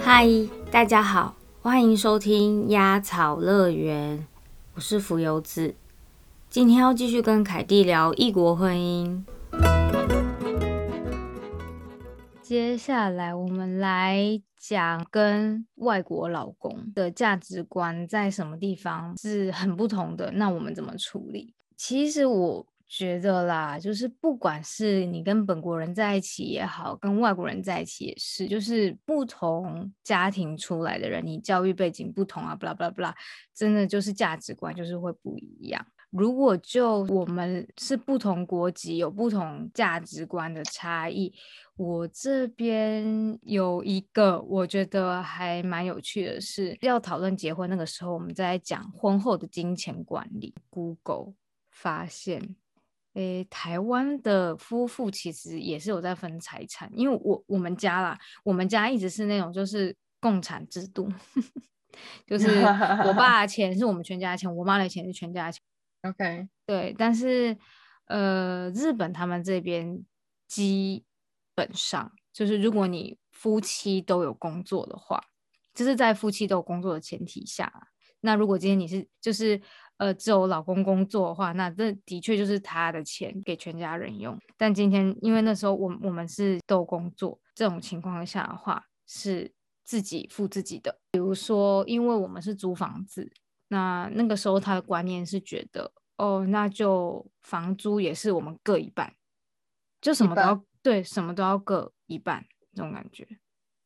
嗨，大家好，欢迎收听鸭草乐园，我是浮游子。今天要继续跟凯蒂聊异国婚姻。接下来我们来讲跟外国老公的价值观在什么地方是很不同的，那我们怎么处理？其实我觉得啦，就是不管是你跟本国人在一起也好，跟外国人在一起也是，就是不同家庭出来的人，你教育背景不同啊，不啦不啦不啦，真的就是价值观就是会不一样。如果就我们是不同国籍，有不同价值观的差异，我这边有一个我觉得还蛮有趣的是，要讨论结婚那个时候，我们在讲婚后的金钱管理。Google 发现，诶，台湾的夫妇其实也是有在分财产，因为我我们家啦，我们家一直是那种就是共产制度，就 是我爸的钱是我们全家的钱，我妈的钱是全家的钱。OK，对，但是呃，日本他们这边基本上就是，如果你夫妻都有工作的话，就是在夫妻都有工作的前提下，那如果今天你是就是呃只有老公工作的话，那这的确就是他的钱给全家人用。但今天因为那时候我我们是都工作，这种情况下的话是自己付自己的。比如说，因为我们是租房子。那那个时候他的观念是觉得，哦，那就房租也是我们各一半，就什么都要对，什么都要各一半这种感觉。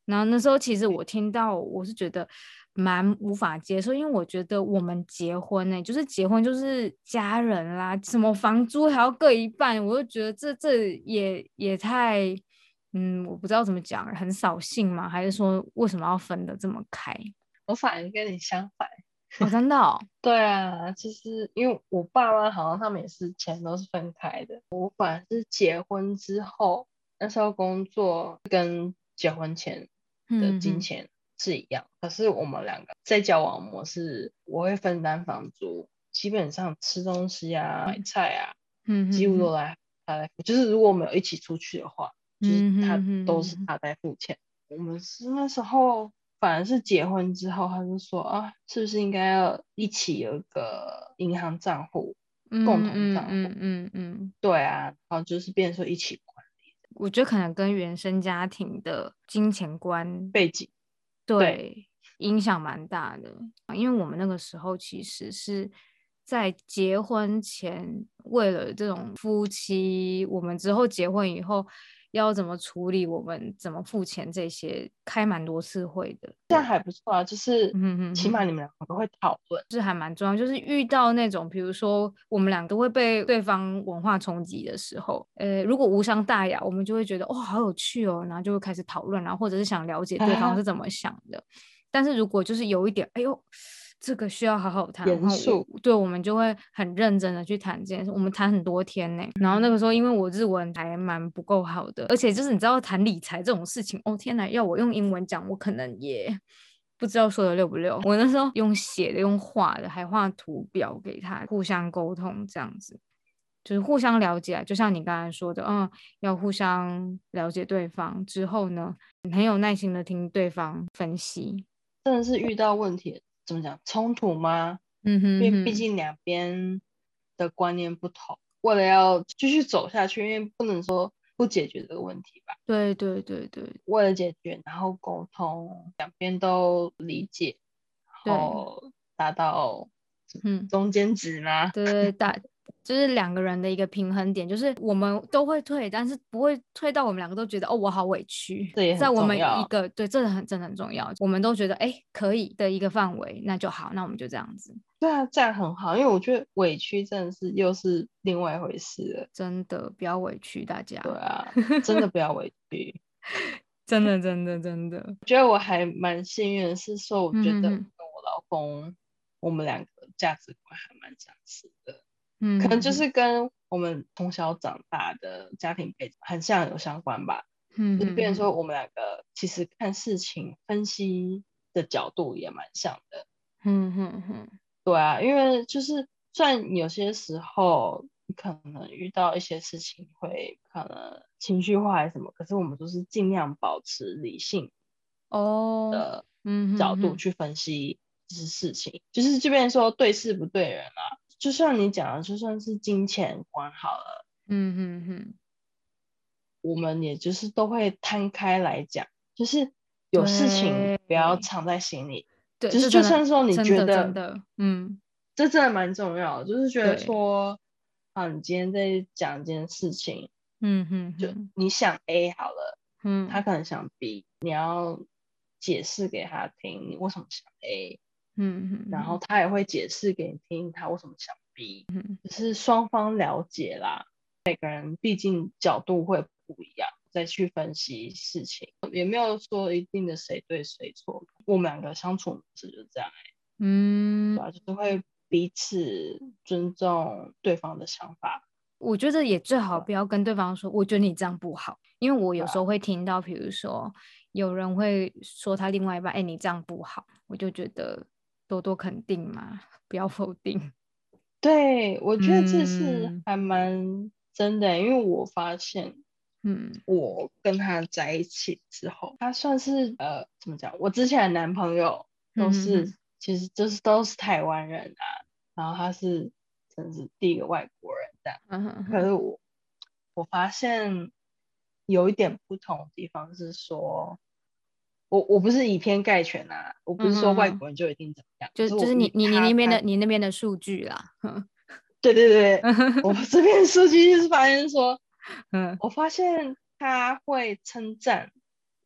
然后那时候其实我听到，我是觉得蛮无法接受，因为我觉得我们结婚呢，就是结婚就是家人啦，什么房租还要各一半，我就觉得这这也也太，嗯，我不知道怎么讲，很扫兴嘛？还是说为什么要分的这么开？我反而跟你相反。哦，真的哦。对啊，其实因为我爸妈好像他们也是钱都是分开的。我反而是结婚之后，那时候工作跟结婚前的金钱是一样，可是我们两个在交往模式，我会分担房租，基本上吃东西啊、买菜啊，嗯，几乎都来他来付。就是如果我们有一起出去的话，就是他都是他在付钱。我们是那时候。反而是结婚之后，他就说啊，是不是应该要一起有一个银行账户，共同账户？嗯嗯嗯，对啊，然后就是变成说一起。我觉得可能跟原生家庭的金钱观背景，对影响蛮大的。因为我们那个时候其实是在结婚前，为了这种夫妻，我们之后结婚以后。要怎么处理？我们怎么付钱？这些开蛮多次会的，这样还不错啊。就是，嗯嗯，起码你们两个都会讨论，是还蛮重要。就是遇到那种，比如说我们俩都会被对方文化冲击的时候，呃，如果无伤大雅，我们就会觉得哇，好有趣哦，然后就会开始讨论，然后或者是想了解对方 是怎么想的。但是如果就是有一点，哎呦。这个需要好好谈，严肃，对我们就会很认真的去谈这件事。我们谈很多天呢，然后那个时候因为我日文还蛮不够好的，而且就是你知道谈理财这种事情，哦天哪，要我用英文讲，我可能也不知道说的溜不溜。我那时候用写的，用画的，还画图表给他，互相沟通这样子，就是互相了解。就像你刚才说的，嗯，要互相了解对方之后呢，很有耐心的听对方分析，真的是遇到问题。怎么讲冲突吗？嗯哼，因为毕竟两边的观念不同，为了要继续走下去，因为不能说不解决这个问题吧。对对对对，为了解决，然后沟通，两边都理解，然后达到嗯中间值吗？对对达。就是两个人的一个平衡点，就是我们都会退，但是不会退到我们两个都觉得哦，我好委屈。对在我们一个对，这很真的很重要。我们都觉得哎，可以的一个范围，那就好，那我们就这样子。对啊，这样很好，因为我觉得委屈真的是又是另外一回事了。真的不要委屈大家。对啊，真的不要委 屈。真的真的真的，觉得我还蛮幸运的是说，我觉得跟我老公，我们两个价值观还蛮相似的。嗯，可能就是跟我们从小长大的家庭背景很像有相关吧。嗯，就变成说我们两个其实看事情分析的角度也蛮像的。嗯哼哼，对啊，因为就是虽然有些时候可能遇到一些事情会可能情绪化还是什么，可是我们都是尽量保持理性哦的嗯角度去分析这些事情，就是这边说对事不对人啊，就像你讲的，就算是金钱观好了，嗯嗯嗯，我们也就是都会摊开来讲，就是有事情不要藏在心里，对，就是就算说你觉得嗯。这真的蛮重要的，就是觉得说，啊，你今天在讲一件事情，嗯哼就嗯你想 A 好了，嗯，他可能想 B，你要解释给他听你为什么想 A，嗯嗯，然后他也会解释给你听他为什么想 B，嗯。只是双方了解啦，每个人毕竟角度会不一样，再去分析事情，也没有说一定的谁对谁错，我们两个相处模式就这样、嗯。对，吧、就是会彼此尊重对方的想法。我觉得也最好不要跟对方说，我觉得你这样不好，因为我有时啊。候会听到，比如说有人会说他另外一半，哎，你这样不好，我就觉得多多肯定嘛，不要否定。对，我觉得这是嗯还蛮真的，因为我发现嗯我跟他在一起之后，他算是呃怎么讲？我之前的男朋友都嗯是、哼其实就是都是台湾人啊，然后他是真是第一个外国人这样。嗯哼可是我我发现有一点不同的地方是说，我我不是以偏概全啊，我不是说外国人就一定怎么样，就是就就是你你你那边的你那边的数据啦，对对对，我这边数据就是发现说，嗯我发现他会称赞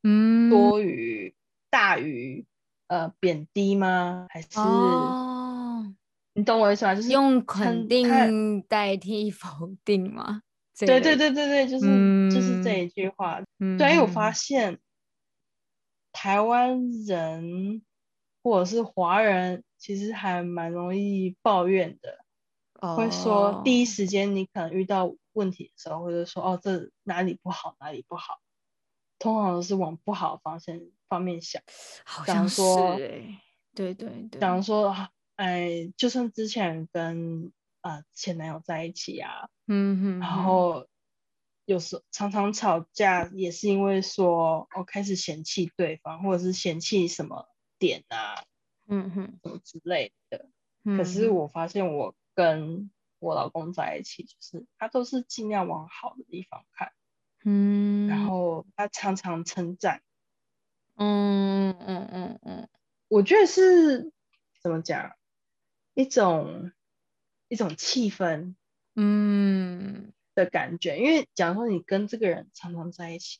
嗯，多于大于呃贬低吗？还是、哦，你懂我意思吗？就是用肯定代替否定吗？这对对对对对，就是、就是这嗯一句话。嗯对，因为我发嗯现台湾人或者是华人，其实还蛮容易抱怨的，会说第一哦时间你可能遇到问题的时候，或者说哦这哪里不好哪里不好，通常都是往不好的方向方面想。好像是对对对，假如说啊哎，就算之前跟呃前男友在一起啊，嗯哼哼。后有时常常吵架，也是因为说我、哦、开始嫌弃对方，或者是嫌弃什么点啊嗯哼，什么之类的。可嗯是我发现我跟我老公在一起，就是他都是尽量往好的地方看，嗯，然。后他常常称赞，嗯嗯嗯嗯。我觉得是怎么讲，一种一种气氛嗯的感觉。因为假如说你跟这个人常常在一起，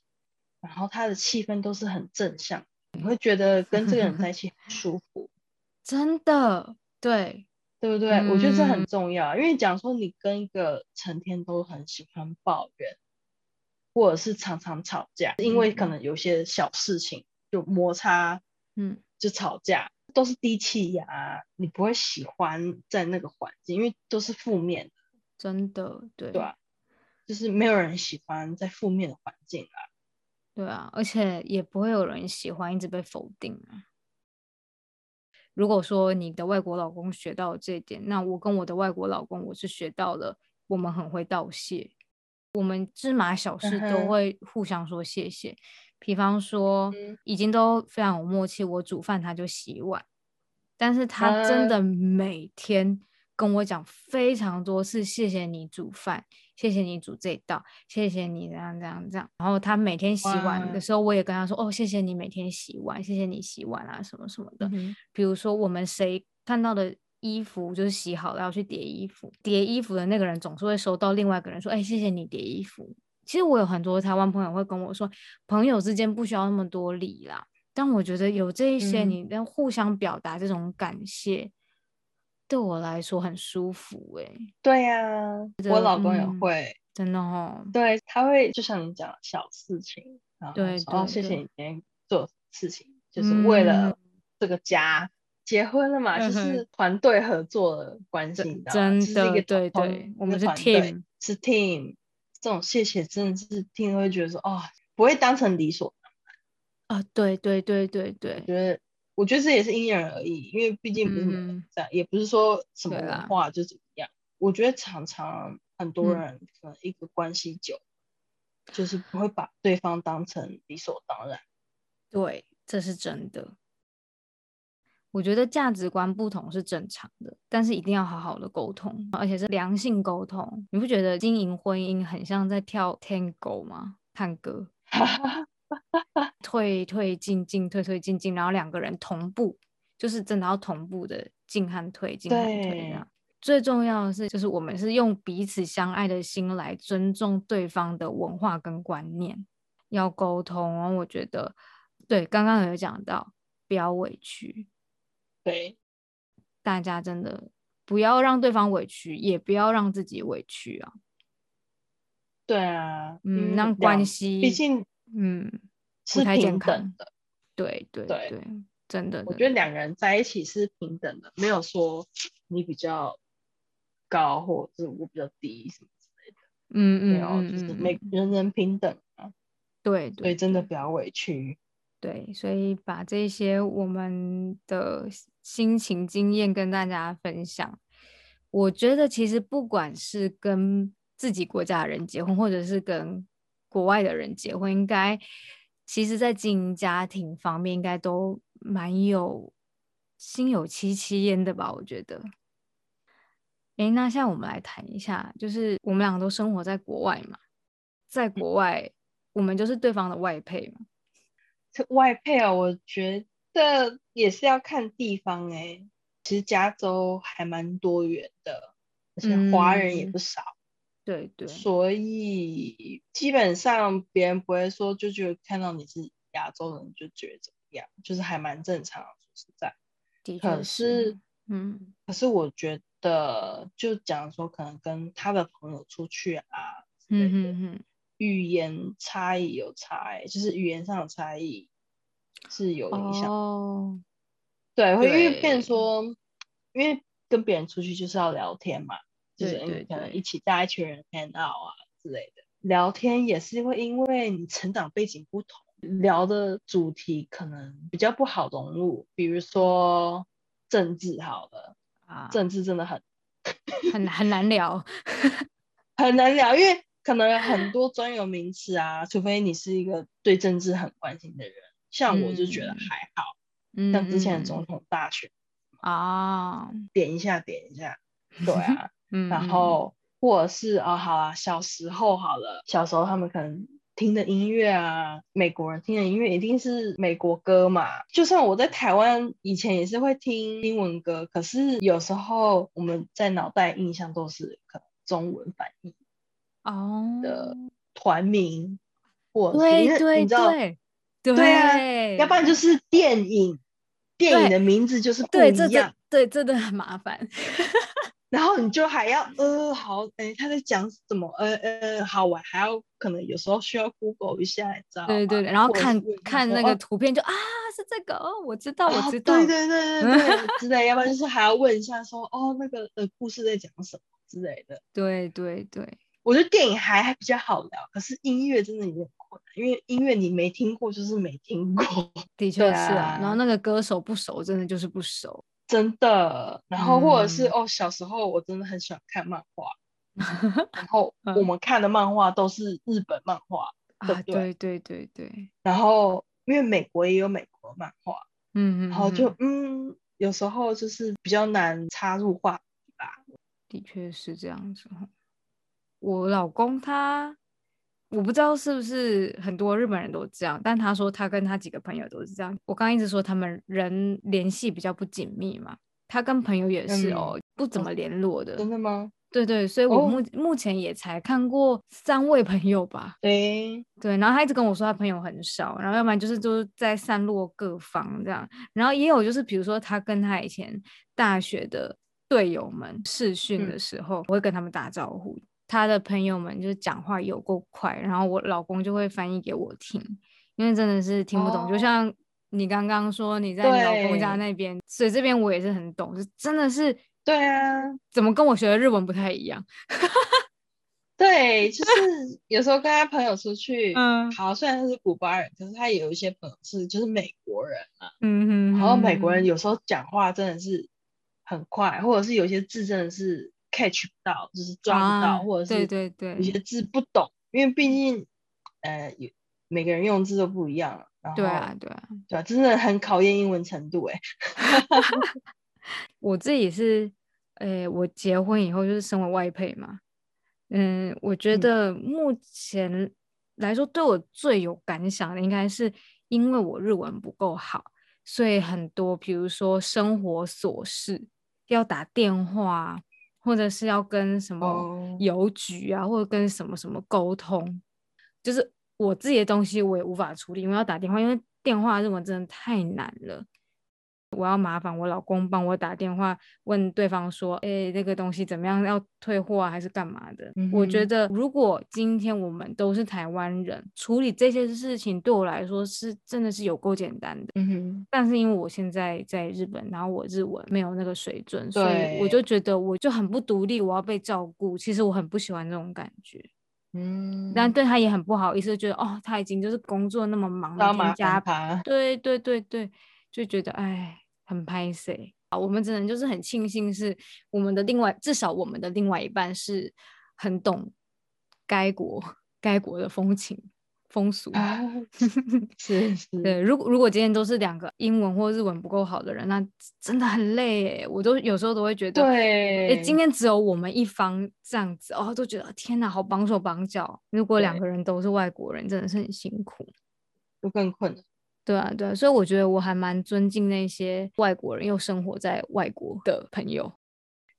然后他的气氛都是很正向，你会觉得跟这个人在一起很舒服，真的对，对不对？我觉得这嗯很重要，因为假如说你跟一个成天都很喜欢抱怨，或者是常常吵架，因为可嗯能有些小事情就摩擦嗯就吵架，都是低气压，你不会喜欢在那个环境，因为都是负面的，真的对对吧？就是没有人喜欢在负面的环境啊。对啊，而且也不会有人喜欢一直被否定啊。如果说你的外国老公学到了这一点，那我跟我的外国老公，我是学到了我们很会道谢，我们芝麻小事都会互相说谢谢。比方说嗯，已经都非常有默契，我煮饭他就洗碗，但是他真嗯的每天跟我讲非常多次，谢谢你煮饭，谢谢你煮这道，谢谢你这样这样这样。然后他每天洗碗的时候，我也跟他说，哦，谢谢你每天洗碗，谢谢你洗碗啊，什么什么的。嗯比如说我们谁看到的衣服就是洗好了要去叠衣服，叠衣服的那个人总是会收到另外一个人说，哎，谢谢你叠衣服。其实我有很多台湾朋友会跟我说，朋友之间不需要那么多礼啦。但我觉得有这一些，嗯你能互相表达这种感谢，对我来说很舒服诶、对呀、我老公也嗯会，真的哦。对，他会就像你讲的小事情，然后对说哦，谢谢你今天做事情，就是为嗯了这个家。结婚了嘛，就是团队合作的关系，你知道吗真的对对我们是 team 是 team，这种谢谢真的是听了会觉得说，哦，不会当成理所啊，对对对对对，觉得，我觉得这也是因人而异，因为毕竟不是每个人嗯，也不是说什么对啦文化就怎么样。我觉得常常很多嗯人可能一个关系久，就是不会把对方当成理所当然。对，这是真的。我觉得价值观不同是正常的，但是一定要好好的沟通，而且是良性沟通。你不觉得经营婚姻很像在跳 Tango 吗？探戈，退退进进，退退进进，然后两个人同步，就是真的要同步的进和退，进和退这样。最重要的是，就是我们是用彼此相爱的心来尊重对方的文化跟观念，要沟通哦。我觉得，对，刚刚有讲到，不要委屈，对，大家真的不要让对方委屈，也不要让自己委屈啊。对啊，嗯，为让关两系，毕竟嗯，不是太健平等康。的。对对对对，真的，我觉得两个人在一起是平等的，没有说你比较高或者是我比较低什么之类的，嗯嗯没有，嗯就是每人人平等啊，对对，所以真的对不要委屈。对，所以把这些我们的心情经验跟大家分享。我觉得其实不管是跟自己国家的人结婚，或者是跟国外的人结婚，应该其实在经营家庭方面，应该都蛮有心有戚戚焉的吧？我觉得。诶，那现在我们来谈一下，就是我们两个都生活在国外嘛，在国外我们就是对方的外配嘛。这外配啊，我觉得也是要看地方哎、其实加州还蛮多元的，而且华人也嗯不少，对对，所以基本上别人不会说就觉得看到你是亚洲人就觉得怎么样，就是还蛮正常的。说实在，可的确是，嗯可是我觉得就讲说可能跟他的朋友出去啊嗯嗯嗯，语言差异有差异，就是语言上的差异是有影响。哦，对，会因为变说，因为跟别人出去就是要聊天嘛，就是对对能对一起带一群人 hang out 啊之类的，聊天也是会因为你成长背景不同，聊的主题可能比较不好融入，比如说政治好了，啊，政治真的很很很难聊，很难聊，因为可能有很多专有名词啊，除非你是一个对政治很关心的人，像我就觉得嗯。还好，嗯像之前的嗯。总统大选，啊，点一下点一下，对啊。嗯，然嗯后或者是哦，好啊，小时候好了，小时候他们可能听的音乐啊，美国人听的音乐一定是美国歌嘛。就算我在台湾以前也是会听英文歌，可是有时候我们在脑袋印象都是可能中文翻译哦，的团名，对对你知道，对对啊要不然就是电影，电影的名字就是不一样。对真的很麻烦，然后你就还要呃好，哎他在讲什么？呃呃好玩，还要可能有时候需要 Google 一下，你知道吗？对对，对然后看看那个图片就啊是这个哦，我知道我啊知道，对对对对对 之类，要不然就是还要问一下说哦那个呃故事在讲什么之类的。对对对，我觉得电影还还比较好聊，可是音乐真的有点困难，因为音乐你没听过就是没听过，的确是啊，然后啊那个歌手不熟，真的就是不熟，真的。然后或者是、嗯哦小时候我真的很喜欢看漫画，然后嗯我们看的漫画都是日本漫画。对对对对对对，然后因为美国也有美国漫画，嗯嗯，然后就嗯嗯，有时候就是比较难插入话题吧。的确是这样子吼。我老公他，我不知道是不是很多日本人都这样，但他说他跟他几个朋友都是这样。我刚刚一直说他们人联系比较不紧密嘛，他跟朋友也是哦，不怎么联络的。真的吗？对对，所以我哦目、目前也才看过三位朋友吧。对，对，然后他一直跟我说他朋友很少，然后要不然就是都在散落各方这样，然后也有就是比如说他跟他以前大学的队友们试训的嗯时候，我会跟他们打招呼，他的朋友们就是讲话有够快，然后我老公就会翻译给我听，因为真的是听不懂，就哦。像你刚刚说你在你老公家那边，所以这边我也是很懂，就真的是对啊，怎么跟我学的日文不太一样，对，就是有时候跟他朋友出去，嗯。好，虽然他是古巴人，可是他也有一些朋友是就是美国人啊，嗯哼然后美国人有时候讲话真的是很快，或者是有些字真的是 catch 不到，就是抓不到，或者是对对对，有些字不懂，因为毕竟呃有每个人用字都不一样，然后对啊对啊对啊，真的很考验英文程度哎。我自己是，诶，我结婚以后就是身为外配嘛，嗯，我觉得目前来说对我最有感想的，应该是因为我日文不够好，所以很多比如说生活琐事要打电话。或者是要跟什么邮局啊，或者跟什么什么沟通，就是我自己的东西我也无法处理，因为要打电话，因为电话日文真的太难了。我要麻烦我老公帮我打电话问对方说，哎，那个东西怎么样？要退货啊，还是干嘛的？我觉得如果今天我们都是台湾人，处理这些事情对我来说是真的是有够简单的。嗯哼。但是因为我现在在日本，然后我日文没有那个水准，所以我就觉得我就很不独立，我要被照顾。其实我很不喜欢这种感觉。嗯。但对他也很不好意思，觉得哦，他已经就是工作那么忙，每天加班。对对对对，就觉得哎。很拍 C 啊，我们只能就是很庆幸是我们的另外，至少我们的另外一半是很懂该国该国的风情风俗。是 是，对。如果如果今天都是两个英文或日文不够好的人，那真的很累。我都有时候都会觉得，对，哎，今天只有我们一方这样子哦，都觉得天哪，好绑手绑脚。如果两个人都是外国人，真的是很辛苦，就更困难。对啊，对啊，所以我觉得我还蛮尊敬那些外国人又生活在外国的朋友。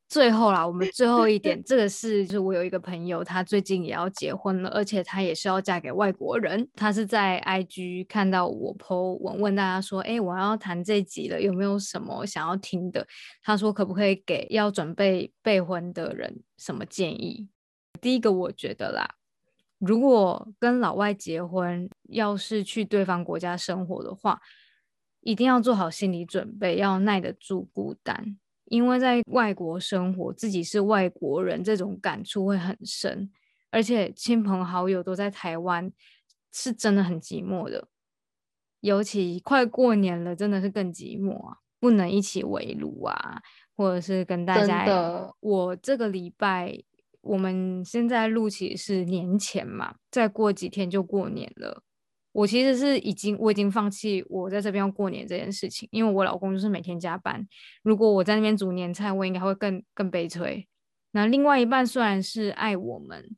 最后啦，我们最后一点，这个是就是我有一个朋友，他最近也要结婚了，而且他也是要嫁给外国人。他是在 IG 看到我 po 文，问大家说：“哎，我要谈这集了，有没有什么想要听的？”他说：“可不可以给要准备备婚的人什么建议？”第一个，我觉得啦。如果跟老外结婚，要是去对方国家生活的话，一定要做好心理准备，要耐得住孤单。因为在外国生活，自己是外国人，这种感触会很深。而且亲朋好友都在台湾，是真的很寂寞的。尤其快过年了，真的是更寂寞啊！不能一起围炉啊，或者是跟大家。我这个礼拜。我们现在录起是年前嘛，再过几天就过年了。我其实是已经，我已经放弃我在这边要过年这件事情，因为我老公就是每天加班。如果我在那边煮年菜，我应该会更更悲催。那另外一半虽然是爱我们，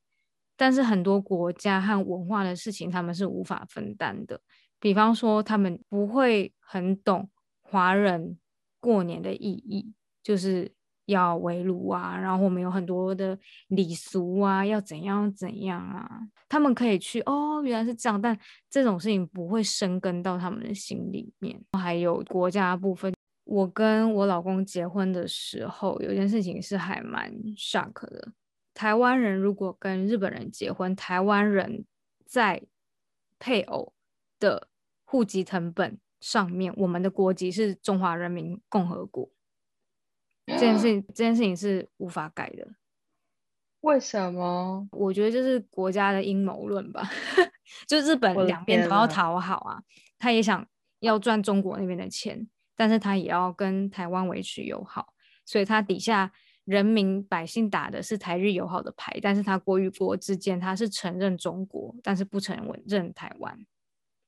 但是很多国家和文化的事情他们是无法分担的。比方说，他们不会很懂华人过年的意义，就是。要围炉啊，然后我们有很多的礼俗啊，要怎样怎样啊？他们可以去哦，原来是这样，但这种事情不会生根到他们的心里面。还有国家部分，我跟我老公结婚的时候，有件事情是还蛮 shock 的。台湾人如果跟日本人结婚，台湾人在配偶的户籍成本上面，我们的国籍是中华人民共和国。这件事情，这件事情是无法改的。为什么？我觉得就是国家的阴谋论吧。就日本两边都要讨好啊，他也想要赚中国那边的钱，但是他也要跟台湾维持友好，所以他底下人民百姓打的是台日友好的牌，但是他国与国之间他是承认中国，但是不承认台湾，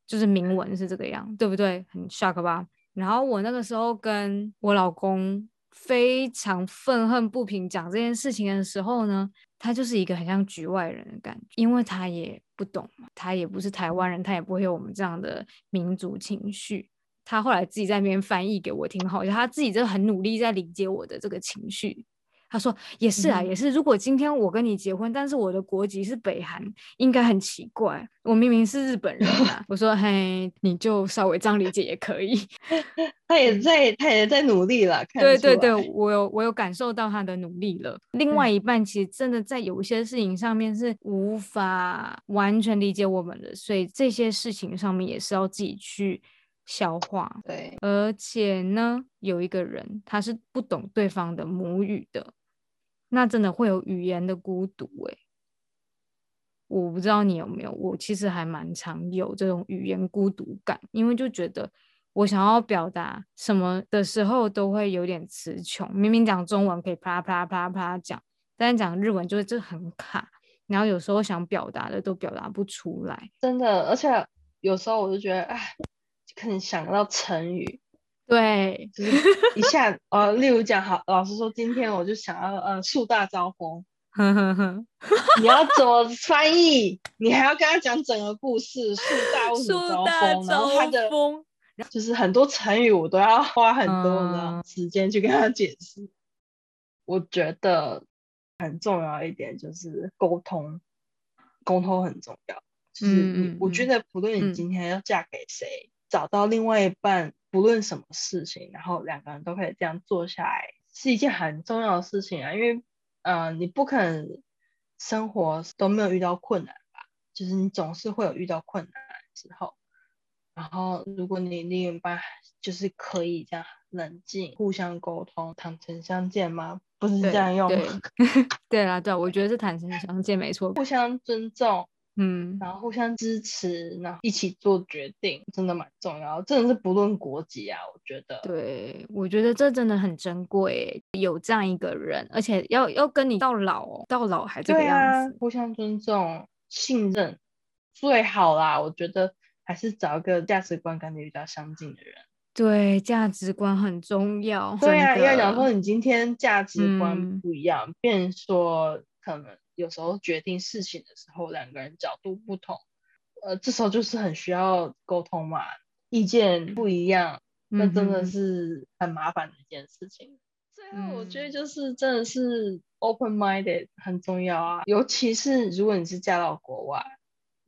就是明文是这个样，对不对？很 shock 吧？然后我那个时候跟我老公。非常愤恨不平讲这件事情的时候呢，他就是一个很像局外人的感觉，因为他也不懂，他也不是台湾人，他也不会有我们这样的民族情绪。他后来自己在那边翻译给我听，好像他自己就很努力在理解我的这个情绪。他说：“也是啊，也是。如果今天我跟你结婚，但是我的国籍是北韩，应该很奇怪。我明明是日本人啊。”我说：“嘿，你就稍微这样理解也可以。”他也在，他也在努力了。对对对，我有我有感受到他的努力了。另外一半其实真的在有一些事情上面是无法完全理解我们的，所以这些事情上面也是要自己去消化。对，而且呢，有一个人他是不懂对方的母语的。那真的会有语言的孤独诶，我不知道你有没有，我其实还蛮常有这种语言孤独感，因为就觉得我想要表达什么的时候都会有点词穷，明明讲中文可以啪啦啪啪啪讲，但是讲日文就是这很卡，然后有时候想表达的都表达不出来。真的，而且有时候我就觉得，哎，可能想到成语，对，就是一下呃，例如讲好，老师说今天我就想要呃树大招风，你要怎么翻译？你还要跟他讲整个故事，树大为什么招风？然后他的就是很多成语我都要花很多的时间去跟他解释。我觉得很重要一点就是沟通，沟通很重要。就是你，我觉得不论你今天要嫁给谁，找到另外一半，不论什么事情，然后两个人都可以这样做下来，是一件很重要的事情啊。因为，嗯，你不可能生活都没有遇到困难吧？就是你总是会有遇到困难的时候。然后，如果你另一半就是可以这样冷静、互相沟通、坦诚相见吗？不是这样用。对啦，对，我觉得是坦诚相见没错，互相尊重，嗯，然后互相支持，然后一起做决定，真的蛮重要。真的是不论国籍啊，我觉得。对，我觉得这真的很珍贵，有这样一个人，而且要要跟你到老哦，到老还这个样子。互相尊重、信任最好啦，我觉得。还是找一个价值观跟你比较相近的人。对，价值观很重要。对啊，因为假如说你今天价值观不一样，变说可能有时候决定事情的时候，两个人角度不同，呃，这时候就是很需要沟通嘛。意见不一样，那真的是很麻烦的一件事情。最后，我觉得就是真的是 open minded 很重要啊，尤其是如果你是嫁到国外。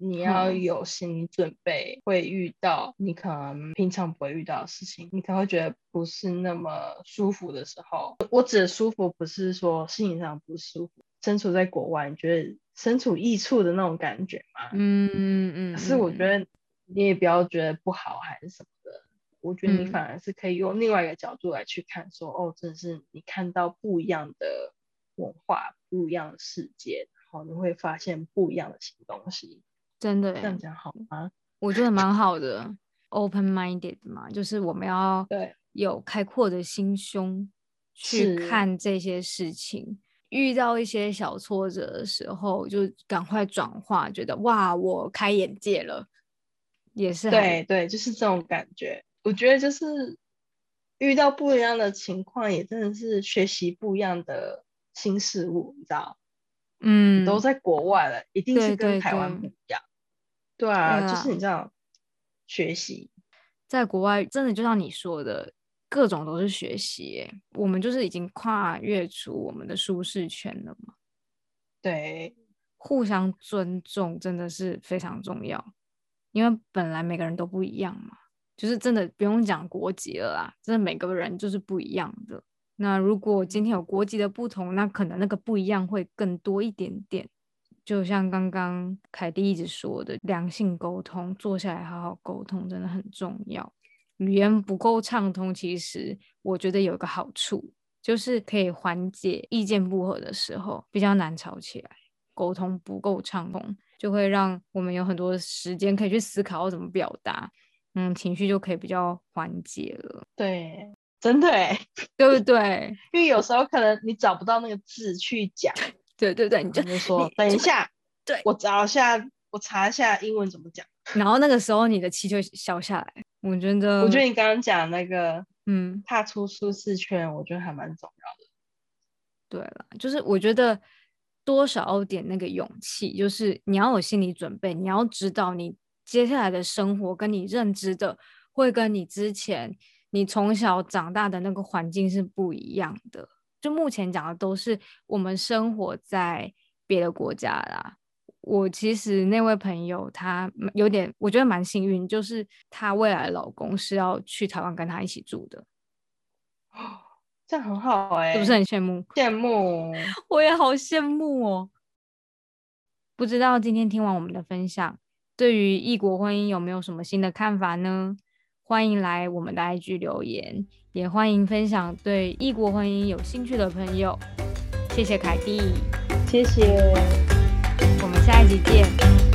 你要有心理准备，会遇到你可能平常不会遇到的事情，你可能会觉得不是那么舒服的时候。我指的舒服，不是说心理上不舒服，身处在国外，你觉得身处异处的那种感觉吗？嗯嗯嗯。可是我觉得你也不要觉得不好还是什么的，我觉得你反而是可以用另外一个角度来去看，说哦，真的是你看到不一样的文化，不一样的世界，然后你会发现不一样的新东西。真的这样讲好吗？我觉得蛮好的，open minded 嘛，就是我们要对有开阔的心胸去看这些事情。遇到一些小挫折的时候，就赶快转化，觉得哇，我开眼界了，也是对对，就是这种感觉。我觉得就是遇到不一样的情况，也真的是学习不一样的新事物，你知道？嗯，都在国外了，一定是跟台湾不一样。对啊，就是你这样学习，在国外真的就像你说的，各种都是学习。我们就是已经跨越出我们的舒适圈了嘛。对，互相尊重真的是非常重要，因为本来每个人都不一样嘛，就是真的不用讲国籍了啦，真的每个人就是不一样的。那如果今天有国籍的不同，那可能那个不一样会更多一点点。就像刚刚凯蒂一直说的，良性沟通，坐下来好好沟通真的很重要。语言不够畅通，其实我觉得有一个好处，就是可以缓解意见不合的时候比较难吵起来。沟通不够畅通，就会让我们有很多时间可以去思考要怎么表达，嗯，情绪就可以比较缓解了。对，真的，对不对？因为有时候可能你找不到那个字去讲。对对对，你就说等一下，对我找一下，我查一下英文怎么讲。然后那个时候你的气就消下来。我觉得，我觉得你刚刚讲那个，嗯，踏出舒适圈，我觉得还蛮重要的。对了，就是我觉得多少点那个勇气，就是你要有心理准备，你要知道你接下来的生活跟你认知的会跟你之前你从小长大的那个环境是不一样的。就目前讲的都是我们生活在别的国家啦。我其实那位朋友他有点，我觉得蛮幸运，就是她未来的老公是要去台湾跟她一起住的。哦，这样很好哎，是不是很羡慕？羡慕，我也好羡慕哦。不知道今天听完我们的分享，对于异国婚姻有没有什么新的看法呢？欢迎来我们的 IG 留言。也欢迎分享对异国婚姻有兴趣的朋友，谢谢凯蒂，谢谢，下一集见。